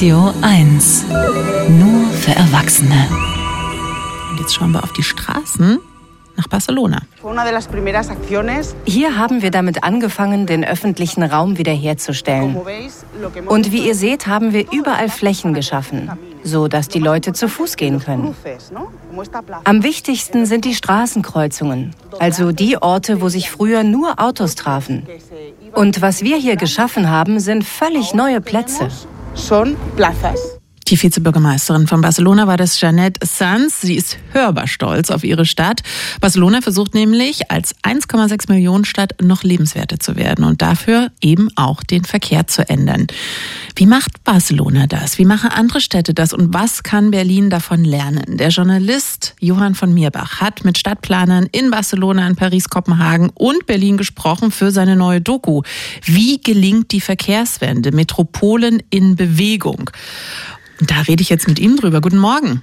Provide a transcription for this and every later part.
Radio 1. Nur für Erwachsene. Und jetzt schauen wir auf die Straßen nach Barcelona. Hier haben wir damit angefangen, den öffentlichen Raum wiederherzustellen. Und wie ihr seht, haben wir überall Flächen geschaffen, so dass die Leute zu Fuß gehen können. Am wichtigsten sind die Straßenkreuzungen, also die Orte, wo sich früher nur Autos trafen. Und was wir hier geschaffen haben, sind völlig neue Plätze. son plazas. Die Vizebürgermeisterin von Barcelona war das Jeanette Sanz. Sie ist hörbar stolz auf ihre Stadt. Barcelona versucht nämlich, als 1,6 Millionen Stadt noch lebenswerter zu werden und dafür eben auch den Verkehr zu ändern. Wie macht Barcelona das? Wie machen andere Städte das? Und was kann Berlin davon lernen? Der Journalist Johann von Mirbach hat mit Stadtplanern in Barcelona, in Paris, Kopenhagen und Berlin gesprochen für seine neue Doku. Wie gelingt die Verkehrswende? Metropolen in Bewegung. Da rede ich jetzt mit Ihnen drüber. Guten Morgen.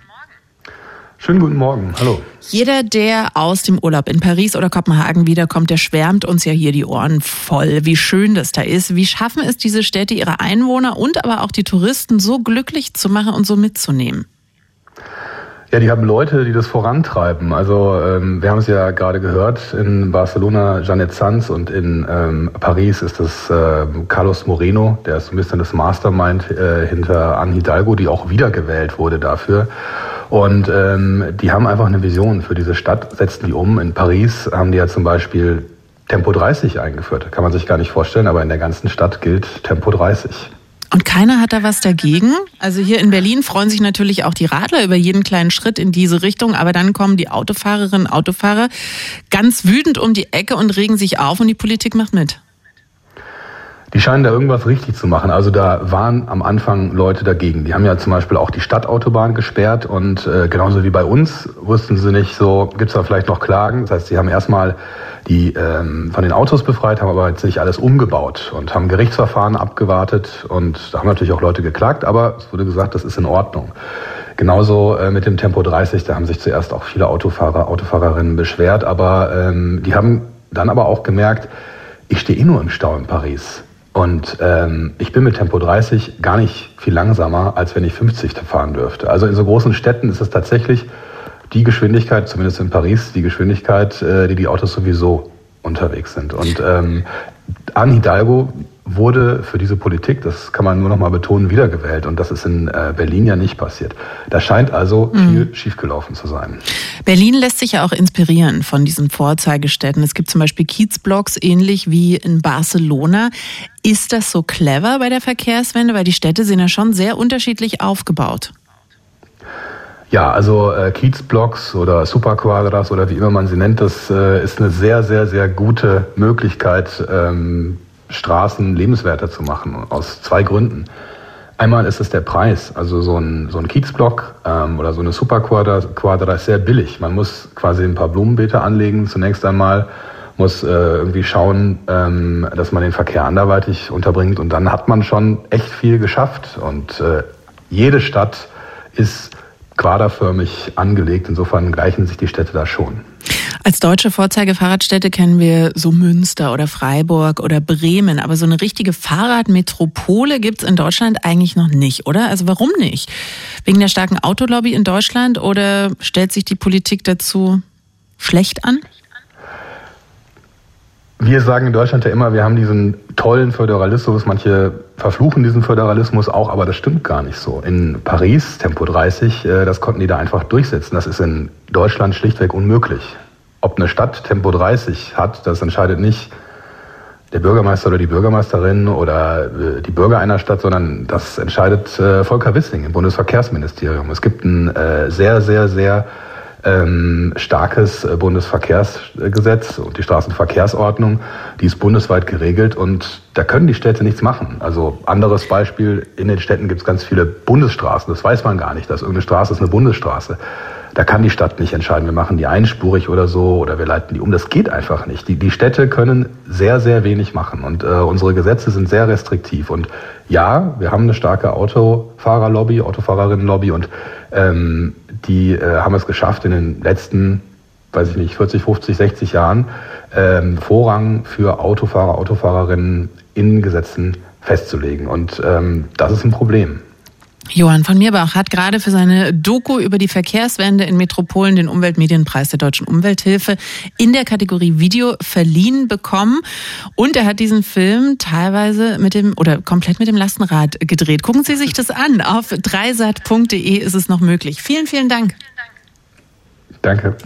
Schönen guten Morgen. Hallo. Jeder, der aus dem Urlaub in Paris oder Kopenhagen wiederkommt, der schwärmt uns ja hier die Ohren voll, wie schön das da ist. Wie schaffen es diese Städte, ihre Einwohner und aber auch die Touristen so glücklich zu machen und so mitzunehmen? Ja, die haben Leute, die das vorantreiben. Also ähm, wir haben es ja gerade gehört, in Barcelona Janet Sanz und in ähm, Paris ist es äh, Carlos Moreno, der ist so ein bisschen das Mastermind äh, hinter Anne Hidalgo, die auch wiedergewählt wurde dafür. Und ähm, die haben einfach eine Vision für diese Stadt, setzen die um. In Paris haben die ja zum Beispiel Tempo 30 eingeführt. Kann man sich gar nicht vorstellen, aber in der ganzen Stadt gilt Tempo 30. Und keiner hat da was dagegen. Also hier in Berlin freuen sich natürlich auch die Radler über jeden kleinen Schritt in diese Richtung, aber dann kommen die Autofahrerinnen und Autofahrer ganz wütend um die Ecke und regen sich auf und die Politik macht mit. Die scheinen da irgendwas richtig zu machen. Also da waren am Anfang Leute dagegen. Die haben ja zum Beispiel auch die Stadtautobahn gesperrt und äh, genauso wie bei uns wussten sie nicht so, gibt es da vielleicht noch Klagen. Das heißt, sie haben erstmal die ähm, von den Autos befreit, haben aber jetzt nicht alles umgebaut und haben Gerichtsverfahren abgewartet und da haben natürlich auch Leute geklagt, aber es wurde gesagt, das ist in Ordnung. Genauso äh, mit dem Tempo 30, da haben sich zuerst auch viele Autofahrer, Autofahrerinnen beschwert, aber ähm, die haben dann aber auch gemerkt, ich stehe eh nur im Stau in Paris. Und ähm, ich bin mit Tempo 30 gar nicht viel langsamer, als wenn ich 50 fahren dürfte. Also in so großen Städten ist es tatsächlich die Geschwindigkeit, zumindest in Paris, die Geschwindigkeit, äh, die die Autos sowieso unterwegs sind. Und ähm, Anne Hidalgo wurde für diese Politik, das kann man nur noch mal betonen, wiedergewählt. Und das ist in äh, Berlin ja nicht passiert. Da scheint also mhm. viel schiefgelaufen zu sein. Berlin lässt sich ja auch inspirieren von diesen Vorzeigestädten. Es gibt zum Beispiel Kiezblocks, ähnlich wie in Barcelona. Ist das so clever bei der Verkehrswende? Weil die Städte sind ja schon sehr unterschiedlich aufgebaut. Ja, also äh, Kiezblocks oder Superquadras oder wie immer man sie nennt, das äh, ist eine sehr, sehr, sehr gute Möglichkeit, ähm, Straßen lebenswerter zu machen, aus zwei Gründen. Einmal ist es der Preis. Also so ein, so ein Kiezblock ähm, oder so eine Superquadra Quadra ist sehr billig. Man muss quasi ein paar Blumenbeete anlegen zunächst einmal, muss äh, irgendwie schauen, ähm, dass man den Verkehr anderweitig unterbringt und dann hat man schon echt viel geschafft. Und äh, jede Stadt ist quaderförmig angelegt. Insofern gleichen sich die Städte da schon. Als deutsche Vorzeigefahrradstädte kennen wir so Münster oder Freiburg oder Bremen, aber so eine richtige Fahrradmetropole gibt's in Deutschland eigentlich noch nicht, oder? Also warum nicht? Wegen der starken Autolobby in Deutschland oder stellt sich die Politik dazu schlecht an? Wir sagen in Deutschland ja immer, wir haben diesen tollen Föderalismus. Manche verfluchen diesen Föderalismus auch, aber das stimmt gar nicht so. In Paris, Tempo 30, äh, das konnten die da einfach durchsetzen. Das ist in Deutschland schlichtweg unmöglich. Ob eine Stadt Tempo 30 hat, das entscheidet nicht der Bürgermeister oder die Bürgermeisterin oder äh, die Bürger einer Stadt, sondern das entscheidet äh, Volker Wissing im Bundesverkehrsministerium. Es gibt ein sehr, sehr, sehr ähm, starkes äh, Bundesverkehrsgesetz und die Straßenverkehrsordnung, die ist bundesweit geregelt und da können die Städte nichts machen. Also anderes Beispiel, in den Städten gibt es ganz viele Bundesstraßen, das weiß man gar nicht, dass irgendeine Straße ist eine Bundesstraße. Da kann die Stadt nicht entscheiden, wir machen die einspurig oder so oder wir leiten die um. Das geht einfach nicht. Die, die Städte können sehr, sehr wenig machen und äh, unsere Gesetze sind sehr restriktiv. Und ja, wir haben eine starke Autofahrerlobby, Autofahrerinnenlobby und ähm, die äh, haben es geschafft, in den letzten, weiß ich nicht, 40, 50, 60 Jahren ähm, Vorrang für Autofahrer, Autofahrerinnen in Gesetzen festzulegen. Und ähm, das ist ein Problem. Johann von Mierbach hat gerade für seine Doku über die Verkehrswende in Metropolen den Umweltmedienpreis der Deutschen Umwelthilfe in der Kategorie Video verliehen bekommen. Und er hat diesen Film teilweise mit dem oder komplett mit dem Lastenrad gedreht. Gucken Sie sich das an. Auf dreisat.de ist es noch möglich. Vielen, vielen Dank. Danke.